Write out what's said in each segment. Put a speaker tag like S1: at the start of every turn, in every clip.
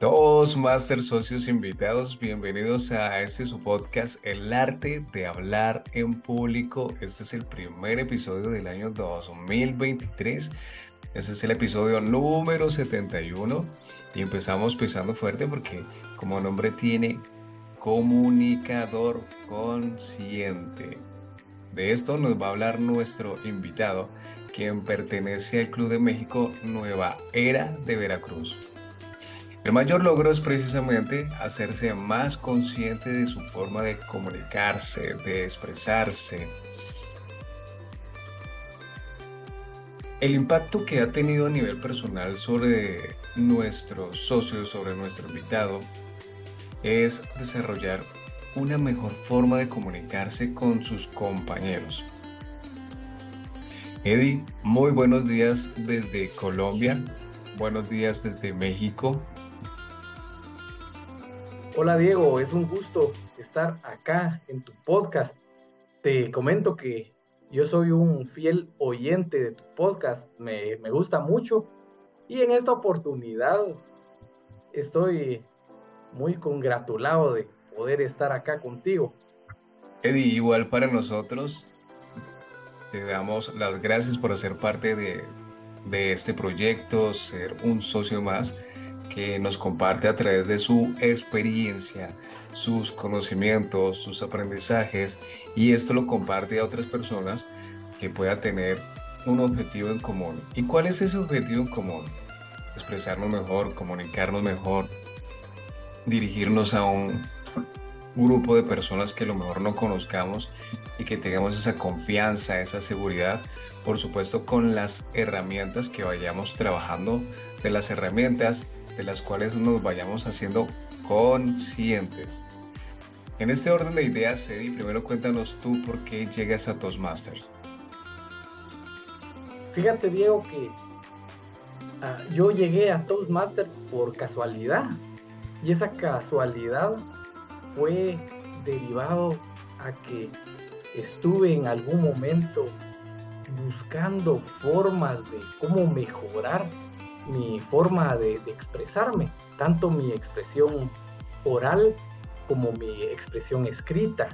S1: Todos Master Socios invitados, bienvenidos a este su podcast, El Arte de Hablar en Público. Este es el primer episodio del año 2023. Este es el episodio número 71 y empezamos pisando fuerte porque como nombre tiene comunicador consciente. De esto nos va a hablar nuestro invitado, quien pertenece al Club de México Nueva Era de Veracruz. El mayor logro es precisamente hacerse más consciente de su forma de comunicarse, de expresarse. El impacto que ha tenido a nivel personal sobre nuestros socios, sobre nuestro invitado, es desarrollar una mejor forma de comunicarse con sus compañeros. Eddie, muy buenos días desde Colombia, buenos días desde México.
S2: Hola Diego, es un gusto estar acá en tu podcast. Te comento que yo soy un fiel oyente de tu podcast, me, me gusta mucho y en esta oportunidad estoy muy congratulado de poder estar acá contigo.
S1: Eddie, igual para nosotros, te damos las gracias por ser parte de, de este proyecto, ser un socio más que nos comparte a través de su experiencia, sus conocimientos, sus aprendizajes y esto lo comparte a otras personas que pueda tener un objetivo en común. ¿Y cuál es ese objetivo en común? Expresarnos mejor, comunicarnos mejor, dirigirnos a un grupo de personas que a lo mejor no conozcamos y que tengamos esa confianza, esa seguridad, por supuesto con las herramientas que vayamos trabajando, de las herramientas de las cuales nos vayamos haciendo conscientes. En este orden de ideas, Eddie, primero cuéntanos tú por qué llegas a Toastmasters.
S2: Fíjate, Diego, que ah, yo llegué a Toastmasters por casualidad. Y esa casualidad fue derivado a que estuve en algún momento buscando formas de cómo mejorar mi forma de, expresarme, tanto mi expresión oral como mi expresión escrita.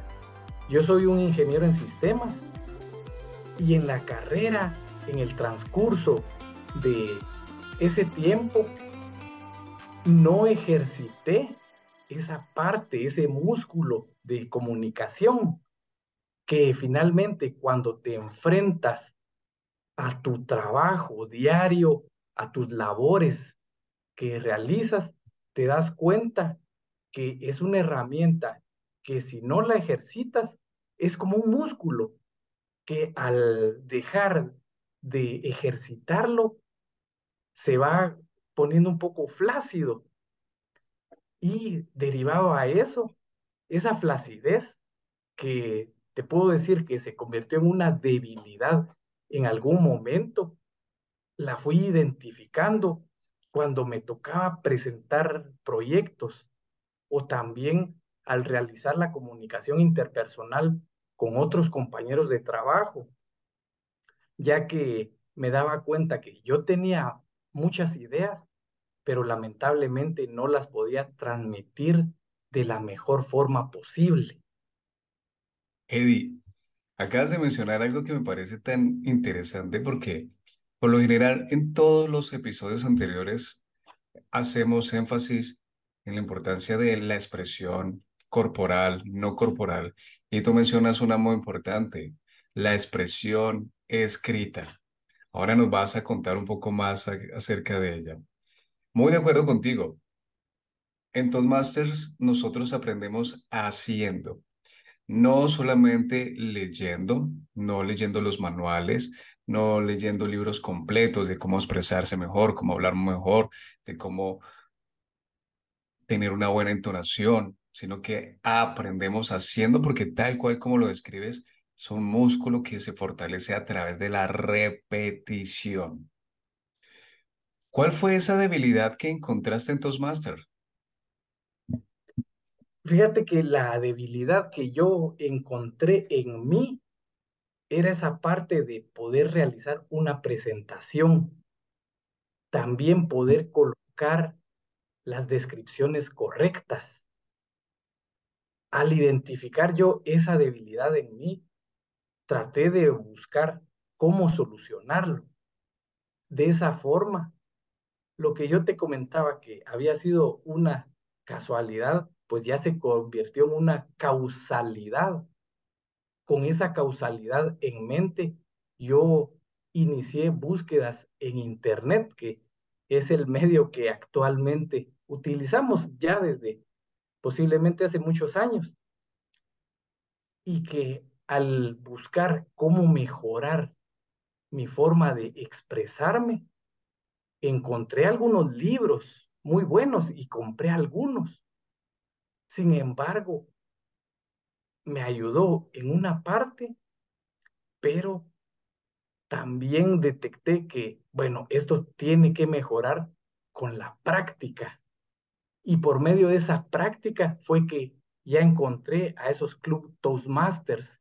S2: Yo soy un ingeniero en sistemas y en la carrera, en el transcurso de ese tiempo, no ejercité esa parte, ese músculo de comunicación que finalmente cuando te enfrentas a tu trabajo diario, a tus labores que realizas, te das cuenta que es una herramienta que si no la ejercitas es como un músculo que al dejar de ejercitarlo se va poniendo un poco flácido. Y derivado a eso, esa flacidez que te puedo decir que se convirtió en una debilidad en algún momento, la fui identificando cuando me tocaba presentar proyectos o también al realizar la comunicación interpersonal con otros compañeros de trabajo, ya que me daba cuenta que yo tenía muchas ideas, pero lamentablemente no las podía transmitir de la mejor forma posible.
S1: Eddie, acabas de mencionar algo que me parece tan interesante porque por lo general en todos los episodios anteriores hacemos énfasis en la importancia de la expresión corporal, no corporal, y tú mencionas una muy importante, la expresión escrita. Ahora nos vas a contar un poco más acerca de ella. Muy de acuerdo contigo. En Toastmasters nosotros aprendemos haciendo, no solamente leyendo, no leyendo los manuales, no leyendo libros completos de cómo expresarse mejor, cómo hablar mejor, de cómo tener una buena entonación, sino que aprendemos haciendo porque tal cual como lo describes, es un músculo que se fortalece a través de la repetición. ¿Cuál fue esa debilidad que encontraste en Toastmaster?
S2: Fíjate que la debilidad que yo encontré en mí era esa parte de poder realizar una presentación, también poder colocar las descripciones correctas. Al identificar yo esa debilidad en mí, traté de buscar cómo solucionarlo. De esa forma, lo que yo te comentaba que había sido una casualidad, pues ya se convirtió en una causalidad. Con esa causalidad en mente, yo inicié búsquedas en Internet, que es el medio que actualmente utilizamos ya desde posiblemente hace muchos años. Y que al buscar cómo mejorar mi forma de expresarme, encontré algunos libros muy buenos y compré algunos. Sin embargo, me ayudó en una parte, pero también detecté que, bueno, esto tiene que mejorar con la práctica. Y por medio de esa práctica fue que ya encontré a esos club Toastmasters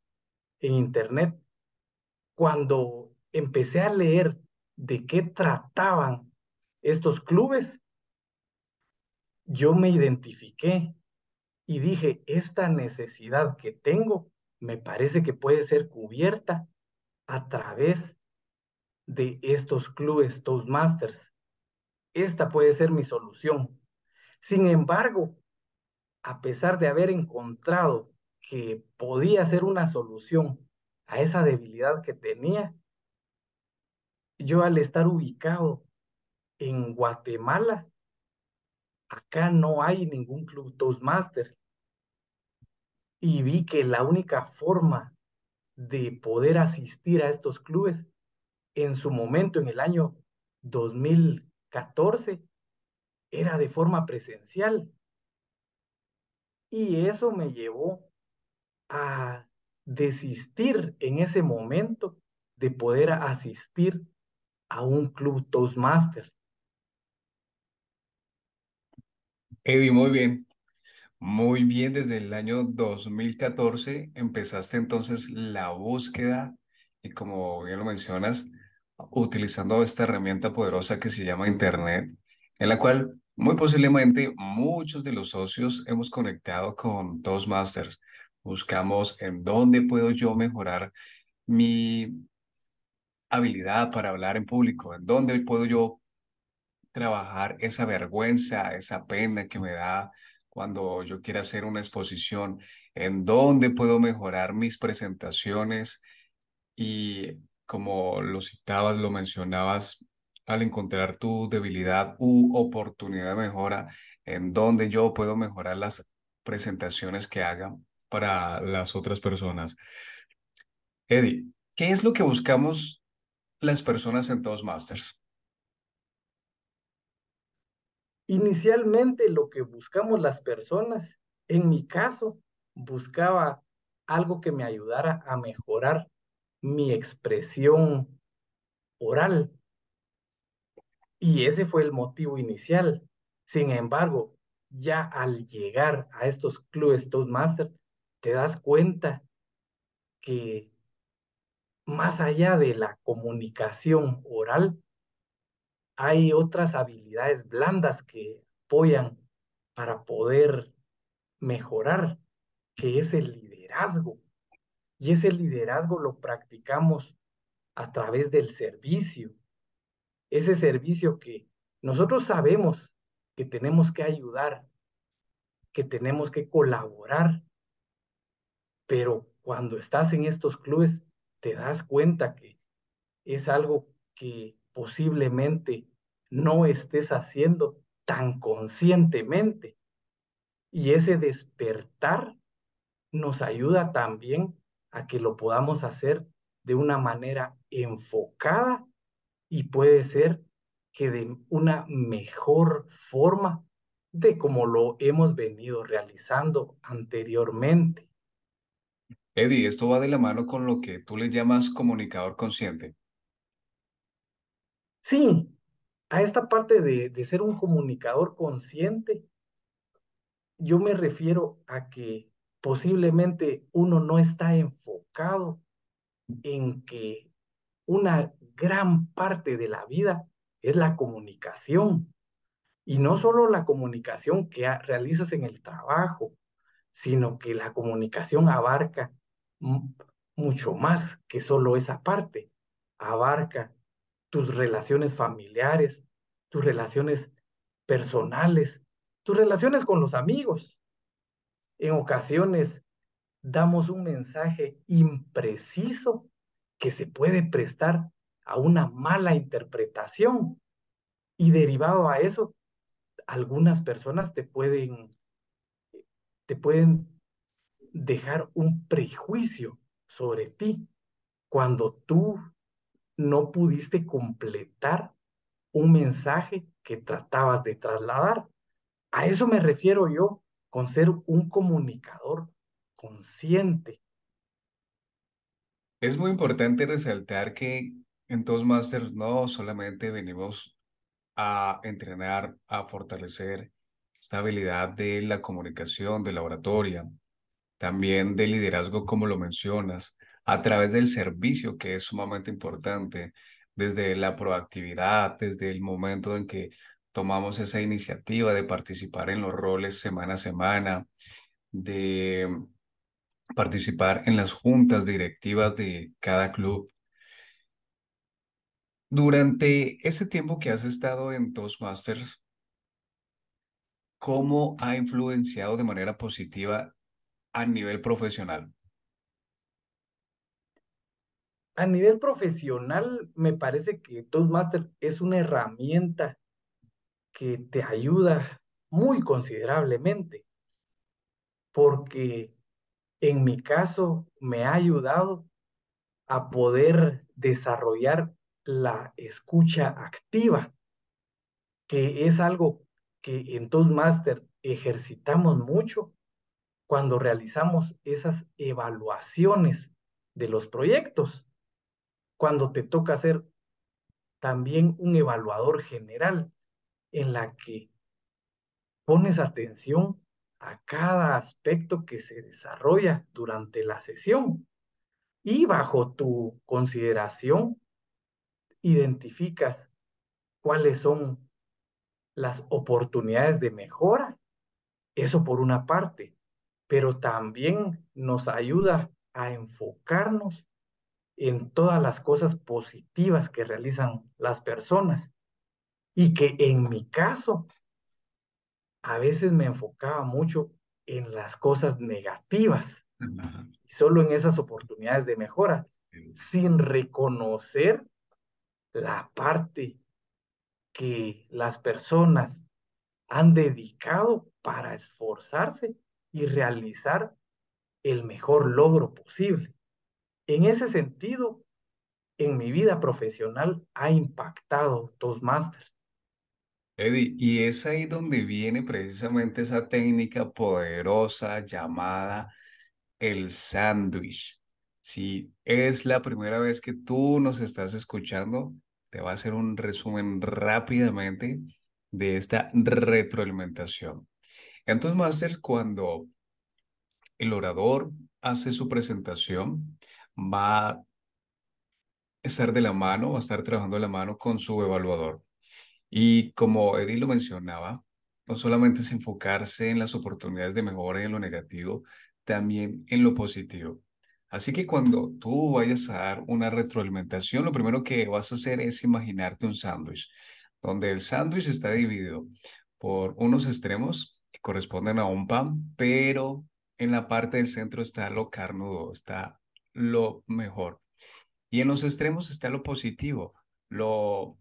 S2: en Internet. Cuando empecé a leer de qué trataban estos clubes, yo me identifiqué y dije, esta necesidad que tengo me parece que puede ser cubierta a través de estos clubes Toastmasters. Esta puede ser mi solución. Sin embargo, a pesar de haber encontrado que podía ser una solución a esa debilidad que tenía, yo al estar ubicado en Guatemala, acá no hay ningún club Toastmasters. Y vi que la única forma de poder asistir a estos clubes en su momento, en el año 2014, era de forma presencial. Y eso me llevó a desistir en ese momento de poder asistir a un club Toastmaster.
S1: Eddie, muy bien. Muy bien, desde el año 2014 empezaste entonces la búsqueda y como bien lo mencionas, utilizando esta herramienta poderosa que se llama Internet, en la cual muy posiblemente muchos de los socios hemos conectado con Toastmasters. Buscamos en dónde puedo yo mejorar mi habilidad para hablar en público, en dónde puedo yo trabajar esa vergüenza, esa pena que me da cuando yo quiero hacer una exposición, en dónde puedo mejorar mis presentaciones y como lo citabas, lo mencionabas, al encontrar tu debilidad u oportunidad de mejora, en dónde yo puedo mejorar las presentaciones que haga para las otras personas. Eddie, ¿qué es lo que buscamos las personas en Toastmasters?
S2: Inicialmente lo que buscamos las personas, en mi caso, buscaba algo que me ayudara a mejorar mi expresión oral. Y ese fue el motivo inicial. Sin embargo, ya al llegar a estos clubes Toastmasters, te das cuenta que más allá de la comunicación oral, hay otras habilidades blandas que apoyan para poder mejorar, que es el liderazgo. Y ese liderazgo lo practicamos a través del servicio. Ese servicio que nosotros sabemos que tenemos que ayudar, que tenemos que colaborar, pero cuando estás en estos clubes te das cuenta que es algo que posiblemente no estés haciendo tan conscientemente. Y ese despertar nos ayuda también a que lo podamos hacer de una manera enfocada y puede ser que de una mejor forma de como lo hemos venido realizando anteriormente.
S1: Eddie, esto va de la mano con lo que tú le llamas comunicador consciente.
S2: Sí, a esta parte de, ser un comunicador consciente, yo me refiero a que posiblemente uno no está enfocado en que una gran parte de la vida es la comunicación Y no solo la comunicación que realizas en el trabajo, sino que la comunicación abarca mucho más que solo esa parte. Abarca tus relaciones familiares, tus relaciones personales, tus relaciones con los amigos. En ocasiones damos un mensaje impreciso que se puede prestar a una mala interpretación y derivado a eso algunas personas te pueden, te pueden dejar un prejuicio sobre ti cuando tú no pudiste completar un mensaje que tratabas de trasladar. A eso me refiero yo con ser un comunicador consciente.
S1: Es muy importante resaltar que en Toastmasters no solamente venimos a entrenar, a fortalecer esta habilidad de la comunicación, de la oratoria, también de liderazgo, como lo mencionas, a través del servicio, que es sumamente importante, desde la proactividad, desde el momento en que tomamos esa iniciativa de participar en los roles semana a semana, de participar en las juntas directivas de cada club, durante ese tiempo que has estado en Toastmasters, ¿cómo ha influenciado de manera positiva a nivel profesional?
S2: A nivel profesional, me parece que Toastmasters es una herramienta que te ayuda muy considerablemente, porque en mi caso me ha ayudado a poder desarrollar la escucha activa, que es algo que en Toastmaster ejercitamos mucho cuando realizamos esas evaluaciones de los proyectos, cuando te toca ser también un evaluador general en la que pones atención a cada aspecto que se desarrolla durante la sesión y bajo tu consideración identificas cuáles son las oportunidades de mejora. Eso por una parte, pero también nos ayuda a enfocarnos en todas las cosas positivas que realizan las personas. Y que en mi caso a veces me enfocaba mucho en las cosas negativas y solo en esas oportunidades de mejora, sin reconocer la parte que las personas han dedicado para esforzarse y realizar el mejor logro posible. En ese sentido, en mi vida profesional ha impactado Toastmasters.
S1: Eddie, y es ahí donde viene precisamente esa técnica poderosa llamada el sándwich. Si es la primera vez que tú nos estás escuchando, te voy a hacer un resumen rápidamente de esta retroalimentación. Entonces, Master, cuando el orador hace su presentación, va a estar de la mano, va a estar trabajando de la mano con su evaluador. Y como Eddie lo mencionaba, no solamente es enfocarse en las oportunidades de mejora y en lo negativo, también en lo positivo. Así que cuando tú vayas a dar una retroalimentación, lo primero que vas a hacer es imaginarte un sándwich, donde el sándwich está dividido por unos extremos que corresponden a un pan, pero en la parte del centro está lo carnudo, está lo mejor. Y en los extremos está lo positivo, lo,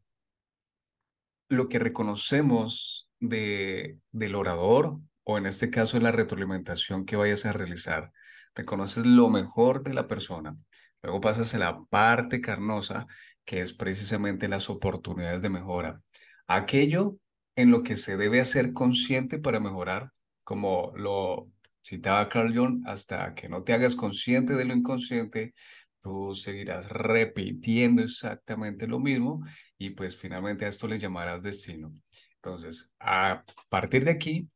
S1: lo que reconocemos de, del orador, o en este caso en la retroalimentación que vayas a realizar reconoces lo mejor de la persona. Luego pasas a la parte carnosa, que es precisamente las oportunidades de mejora. Aquello en lo que se debe hacer consciente para mejorar, como lo citaba Carl Jung, hasta que no te hagas consciente de lo inconsciente, tú seguirás repitiendo exactamente lo mismo y pues finalmente a esto le llamarás destino. Entonces, a partir de aquí,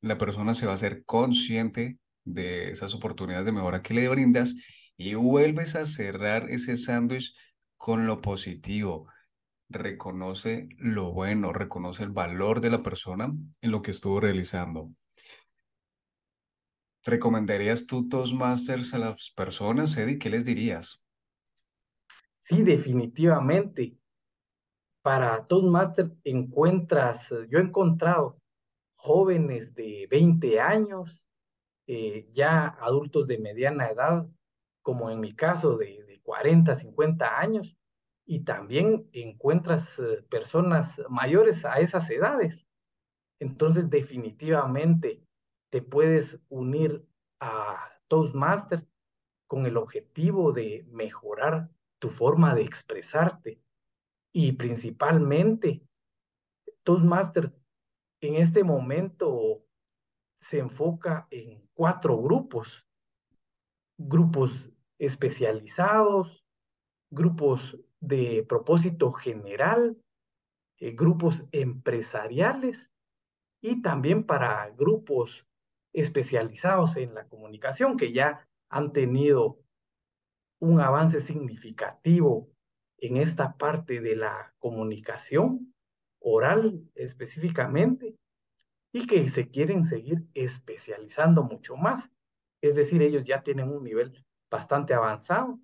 S1: la persona se va a hacer consciente de esas oportunidades de mejora que le brindas y vuelves a cerrar ese sándwich con lo positivo. reconoce lo bueno, reconoce el valor de la persona en lo que estuvo realizando. ¿Recomendarías tú Toastmasters a las personas, Eddie? ¿Qué les dirías?
S2: Sí, definitivamente. Para Toastmasters encuentras, yo he encontrado jóvenes de 20 años, eh, ya adultos de mediana edad, como en mi caso de, de 40, 50 años, y también encuentras eh, personas mayores a esas edades. Entonces, definitivamente te puedes unir a Toastmasters con el objetivo de mejorar tu forma de expresarte. Y principalmente Toastmasters en este momento se enfoca en cuatro grupos, grupos especializados, grupos de propósito general, eh, grupos empresariales y también para grupos especializados en la comunicación que ya han tenido un avance significativo en esta parte de la comunicación oral específicamente y que se quieren seguir especializando mucho más. Es decir, ellos ya tienen un nivel bastante avanzado.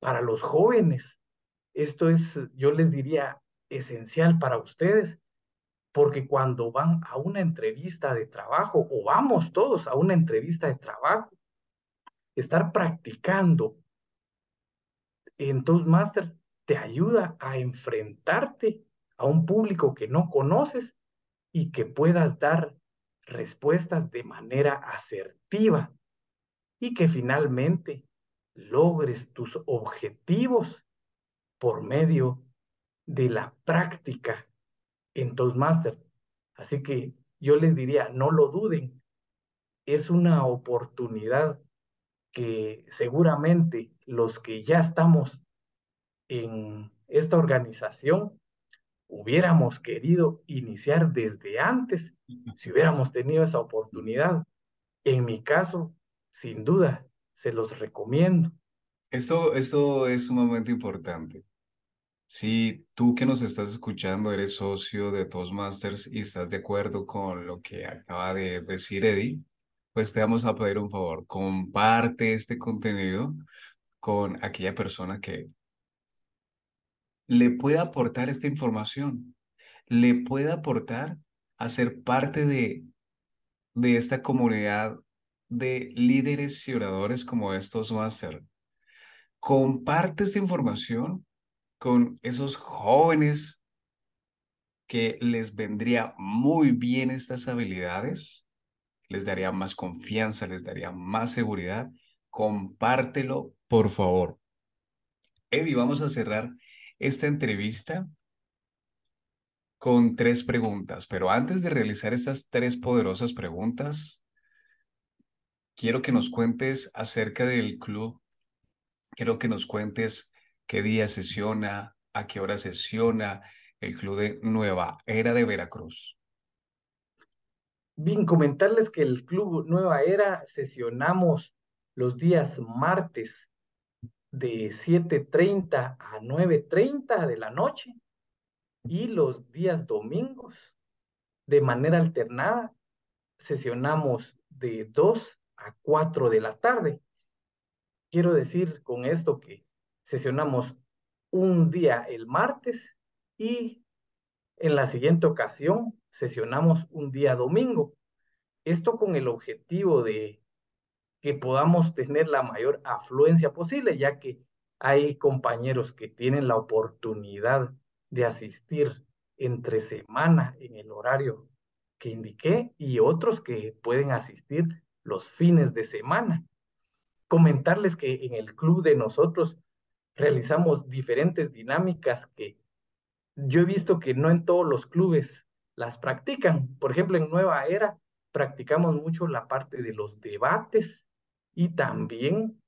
S2: Para los jóvenes, esto es, yo les diría, esencial para ustedes, porque cuando van a una entrevista de trabajo o vamos todos a una entrevista de trabajo, estar practicando en Toastmasters te ayuda a enfrentarte a un público que no conoces y que puedas dar respuestas de manera asertiva y que finalmente logres tus objetivos por medio de la práctica en Toastmasters. Así que yo les diría, no lo duden, es una oportunidad que seguramente los que ya estamos en esta organización hubiéramos querido iniciar desde antes si hubiéramos tenido esa oportunidad. En mi caso, sin duda, se los recomiendo.
S1: Esto, esto es sumamente importante. Si tú que nos estás escuchando eres socio de Toastmasters y estás de acuerdo con lo que acaba de decir Eddie, pues te vamos a pedir un favor. Comparte este contenido con aquella persona que le pueda aportar esta información, le pueda aportar a ser parte de, de esta comunidad de líderes y oradores como estos Master. Comparte esta información con esos jóvenes que les vendría muy bien estas habilidades, les daría más confianza, les daría más seguridad. Compártelo, por favor. Eddie, vamos a cerrar esta entrevista con tres preguntas, pero antes de realizar estas tres poderosas preguntas, quiero que nos cuentes acerca del club, quiero que nos cuentes qué día sesiona, a qué hora sesiona el club de Nueva Era de Veracruz.
S2: Bien, comentarles que el club Nueva Era sesionamos los días martes de 7.30 a 9.30 de la noche y los días domingos de manera alternada sesionamos de 2 a 4 de la tarde. Quiero decir con esto que sesionamos un día el martes y en la siguiente ocasión sesionamos un día domingo. Esto con el objetivo de que podamos tener la mayor afluencia posible, ya que hay compañeros que tienen la oportunidad de asistir entre semana en el horario que indiqué y otros que pueden asistir los fines de semana. Comentarles que en el club de nosotros realizamos diferentes dinámicas que yo he visto que no en todos los clubes las practican. Por ejemplo, en Nueva Era practicamos mucho la parte de los debates y también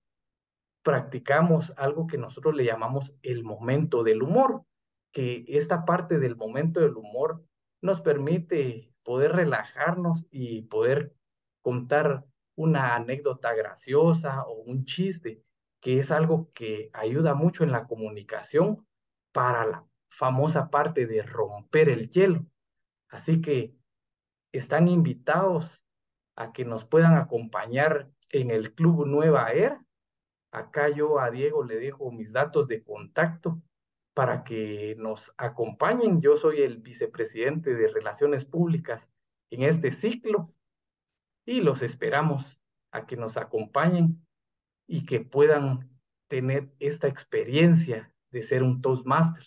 S2: practicamos algo que nosotros le llamamos el momento del humor, que esta parte del momento del humor nos permite poder relajarnos y poder contar una anécdota graciosa o un chiste, que es algo que ayuda mucho en la comunicación para la famosa parte de romper el hielo. Así que están invitados a que nos puedan acompañar en el Club Nueva Era. Acá yo a Diego le dejo mis datos de contacto para que nos acompañen. Yo soy el vicepresidente de Relaciones Públicas en este ciclo y los esperamos a que nos acompañen y que puedan tener esta experiencia de ser un Toastmaster.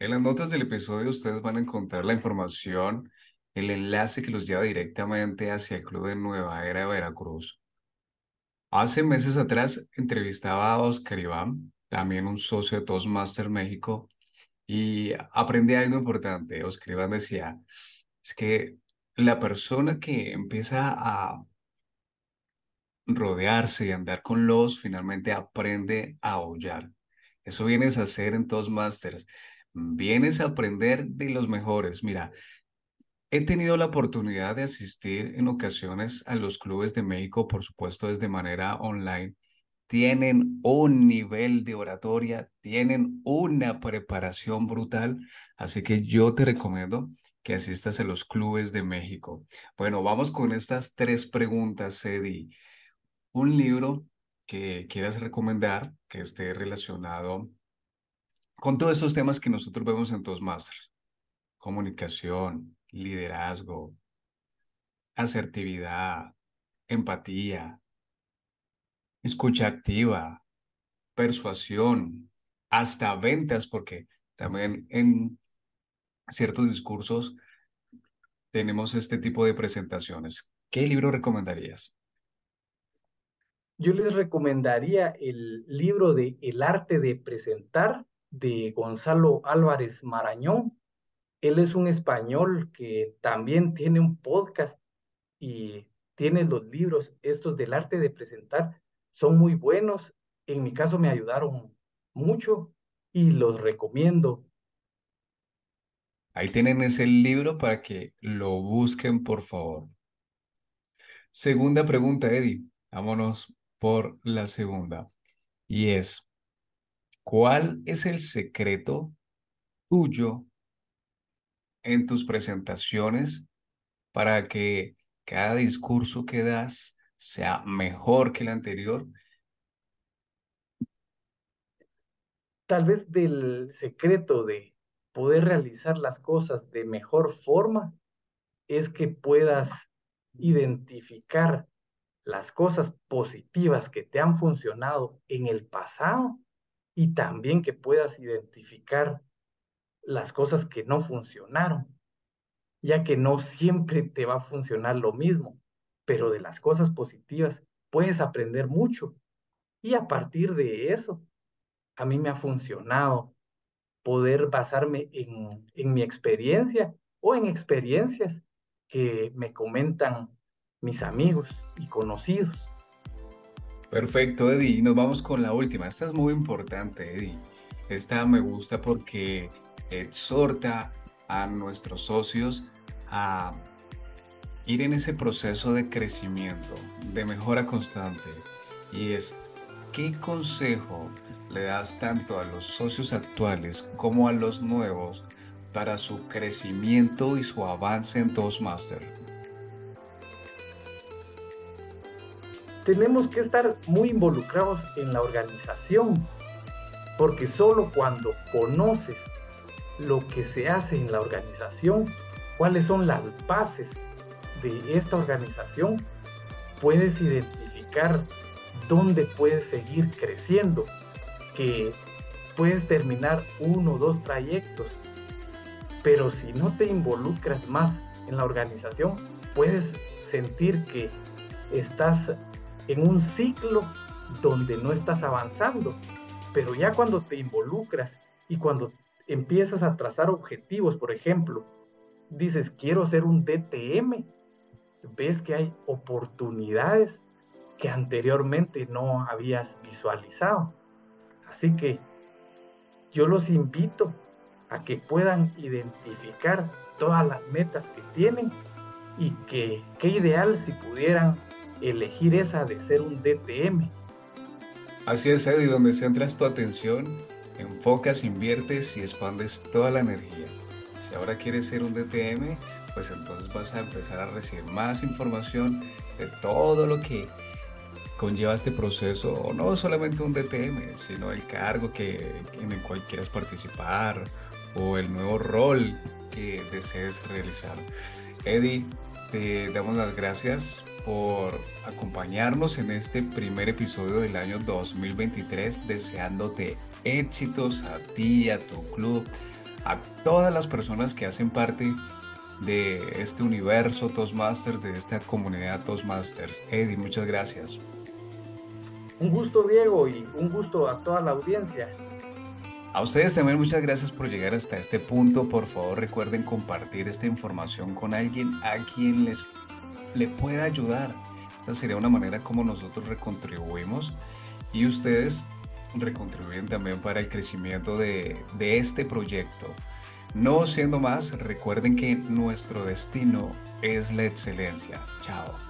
S1: En las notas del episodio ustedes van a encontrar la información, el enlace que los lleva directamente hacia el Club de Nueva Era de Veracruz. Hace meses atrás entrevistaba a Oscar Iván, también un socio de Toastmaster México, y aprendí algo importante. Oscar Iván decía, es que la persona que empieza a rodearse y andar con los, finalmente aprende a aullar. Eso vienes a hacer en Toastmasters. Vienes a aprender de los mejores. Mira, he tenido la oportunidad de asistir en ocasiones a los clubes de México, por supuesto, desde manera online. Tienen un nivel de oratoria, tienen una preparación brutal, así que yo te recomiendo que asistas a los clubes de México. Bueno, vamos con estas tres preguntas, Eddie un libro que quieras recomendar que esté relacionado con todos estos temas que nosotros vemos en Toastmasters. Comunicación, liderazgo, asertividad, empatía, escucha activa, persuasión, hasta ventas, porque también en ciertos discursos tenemos este tipo de presentaciones. ¿Qué libro recomendarías?
S2: Yo les recomendaría el libro de El arte de presentar de Gonzalo Álvarez Marañón. Él es un español que también tiene un podcast y tiene los libros estos del arte de presentar. Son muy buenos. En mi caso me ayudaron mucho y los recomiendo.
S1: Ahí tienen ese libro para que lo busquen, por favor. Segunda pregunta, Eddie. Vámonos por la segunda. Y es, ¿cuál es el secreto tuyo en tus presentaciones para que cada discurso que das sea mejor que el anterior?
S2: Tal vez del secreto de poder realizar las cosas de mejor forma es que puedas identificar las cosas positivas que te han funcionado en el pasado y también que puedas identificar las cosas que no funcionaron, ya que no siempre te va a funcionar lo mismo, pero de las cosas positivas puedes aprender mucho. Y a partir de eso, a mí me ha funcionado poder basarme en, en mi experiencia o en experiencias que me comentan mis amigos y conocidos.
S1: Perfecto, Eddie. Nos vamos con la última. Esta es muy importante, Eddie. Esta me gusta porque exhorta a nuestros socios a ir en ese proceso de crecimiento, de mejora constante. Y es, ¿qué consejo le das tanto a los socios actuales como a los nuevos para su crecimiento y su avance en Toastmaster?
S2: Tenemos que estar muy involucrados en la organización, porque solo cuando conoces lo que se hace en la organización, cuáles son las bases de esta organización, puedes identificar dónde puedes seguir creciendo, que puedes terminar uno o dos trayectos, pero si no te involucras más en la organización, puedes sentir que estás en un ciclo donde no estás avanzando. Pero ya cuando te involucras y cuando empiezas a trazar objetivos, por ejemplo, dices, quiero ser un DTM, ves que hay oportunidades que anteriormente no habías visualizado. Así que yo los invito a que puedan identificar todas las metas que tienen y que qué ideal si pudieran elegir esa de ser un DTM.
S1: Así es, Eddie, donde centras tu atención, enfocas, inviertes y expandes toda la energía. Si ahora quieres ser un DTM, pues entonces vas a empezar a recibir más información de todo lo que conlleva este proceso, o no solamente un DTM, sino el cargo que, en el cual quieras participar o el nuevo rol que desees realizar. Eddie, te damos las gracias por acompañarnos en este primer episodio del año 2023, deseándote éxitos a ti, a tu club, a todas las personas que hacen parte de este universo Toastmasters, de esta comunidad Toastmasters. Eddie, muchas gracias.
S2: Un gusto, Diego, y un gusto a toda la audiencia.
S1: A ustedes también muchas gracias por llegar hasta este punto. Por favor, recuerden compartir esta información con alguien a quien les le pueda ayudar. Esta sería una manera como nosotros recontribuimos y ustedes recontribuyen también para el crecimiento de, de este proyecto. No siendo más, recuerden que nuestro destino es la excelencia. Chao.